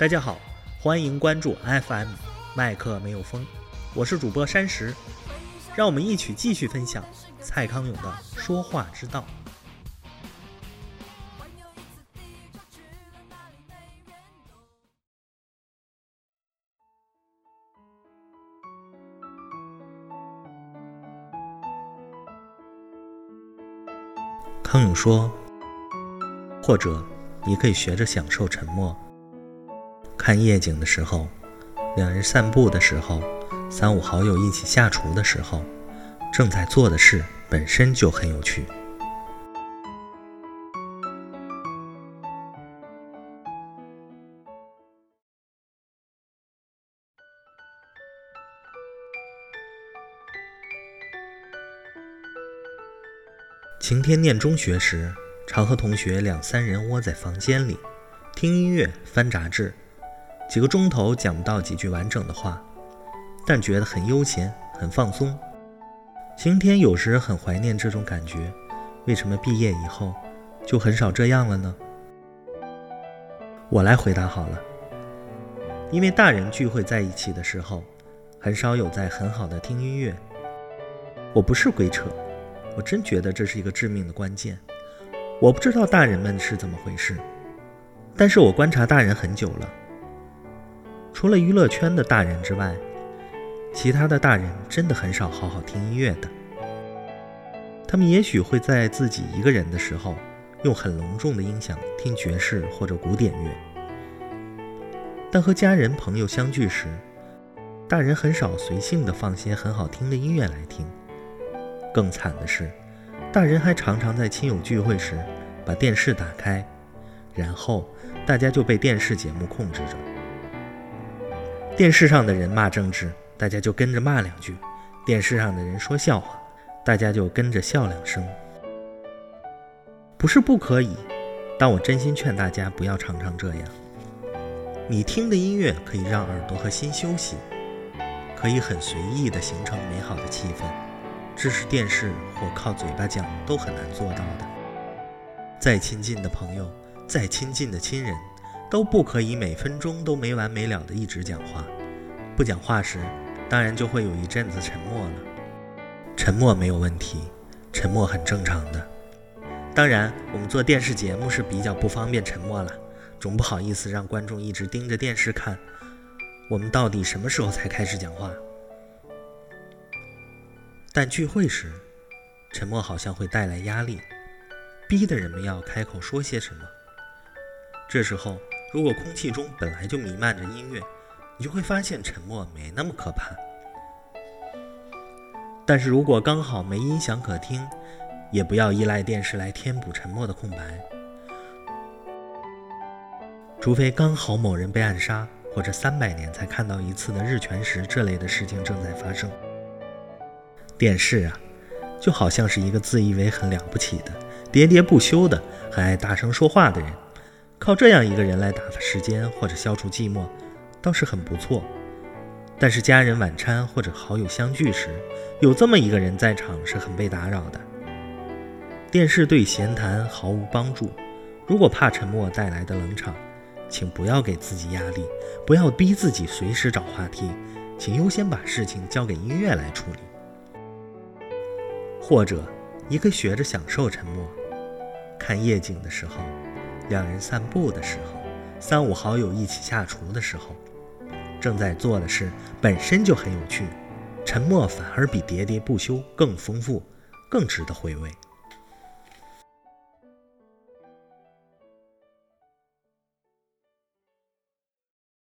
大家好，欢迎关注 FM 麦克没有风，我是主播山石，让我们一起继续分享蔡康永的说话之道。康永说，或者你可以学着享受沉默。看夜景的时候，两人散步的时候，三五好友一起下厨的时候，正在做的事本身就很有趣。晴天念中学时，常和同学两三人窝在房间里，听音乐、翻杂志。几个钟头讲不到几句完整的话，但觉得很悠闲、很放松。晴天有时很怀念这种感觉，为什么毕业以后就很少这样了呢？我来回答好了，因为大人聚会在一起的时候，很少有在很好的听音乐。我不是鬼扯，我真觉得这是一个致命的关键。我不知道大人们是怎么回事，但是我观察大人很久了。除了娱乐圈的大人之外，其他的大人真的很少好好听音乐的。他们也许会在自己一个人的时候，用很隆重的音响听爵士或者古典乐，但和家人朋友相聚时，大人很少随性的放些很好听的音乐来听。更惨的是，大人还常常在亲友聚会时把电视打开，然后大家就被电视节目控制着。电视上的人骂政治，大家就跟着骂两句；电视上的人说笑话，大家就跟着笑两声。不是不可以，但我真心劝大家不要常常这样。你听的音乐可以让耳朵和心休息，可以很随意的形成美好的气氛，这是电视或靠嘴巴讲都很难做到的。再亲近的朋友，再亲近的亲人。都不可以每分钟都没完没了的一直讲话，不讲话时，当然就会有一阵子沉默了。沉默没有问题，沉默很正常的。当然，我们做电视节目是比较不方便沉默了，总不好意思让观众一直盯着电视看。我们到底什么时候才开始讲话？但聚会时，沉默好像会带来压力，逼得人们要开口说些什么。这时候。如果空气中本来就弥漫着音乐，你就会发现沉默没那么可怕。但是如果刚好没音响可听，也不要依赖电视来填补沉默的空白。除非刚好某人被暗杀，或者三百年才看到一次的日全食这类的事情正在发生。电视啊，就好像是一个自以为很了不起的、喋喋不休的、很爱大声说话的人。靠这样一个人来打发时间或者消除寂寞，倒是很不错。但是家人晚餐或者好友相聚时，有这么一个人在场是很被打扰的。电视对闲谈毫无帮助。如果怕沉默带来的冷场，请不要给自己压力，不要逼自己随时找话题，请优先把事情交给音乐来处理。或者，你可以学着享受沉默，看夜景的时候。两人散步的时候，三五好友一起下厨的时候，正在做的事本身就很有趣，沉默反而比喋喋不休更丰富，更值得回味。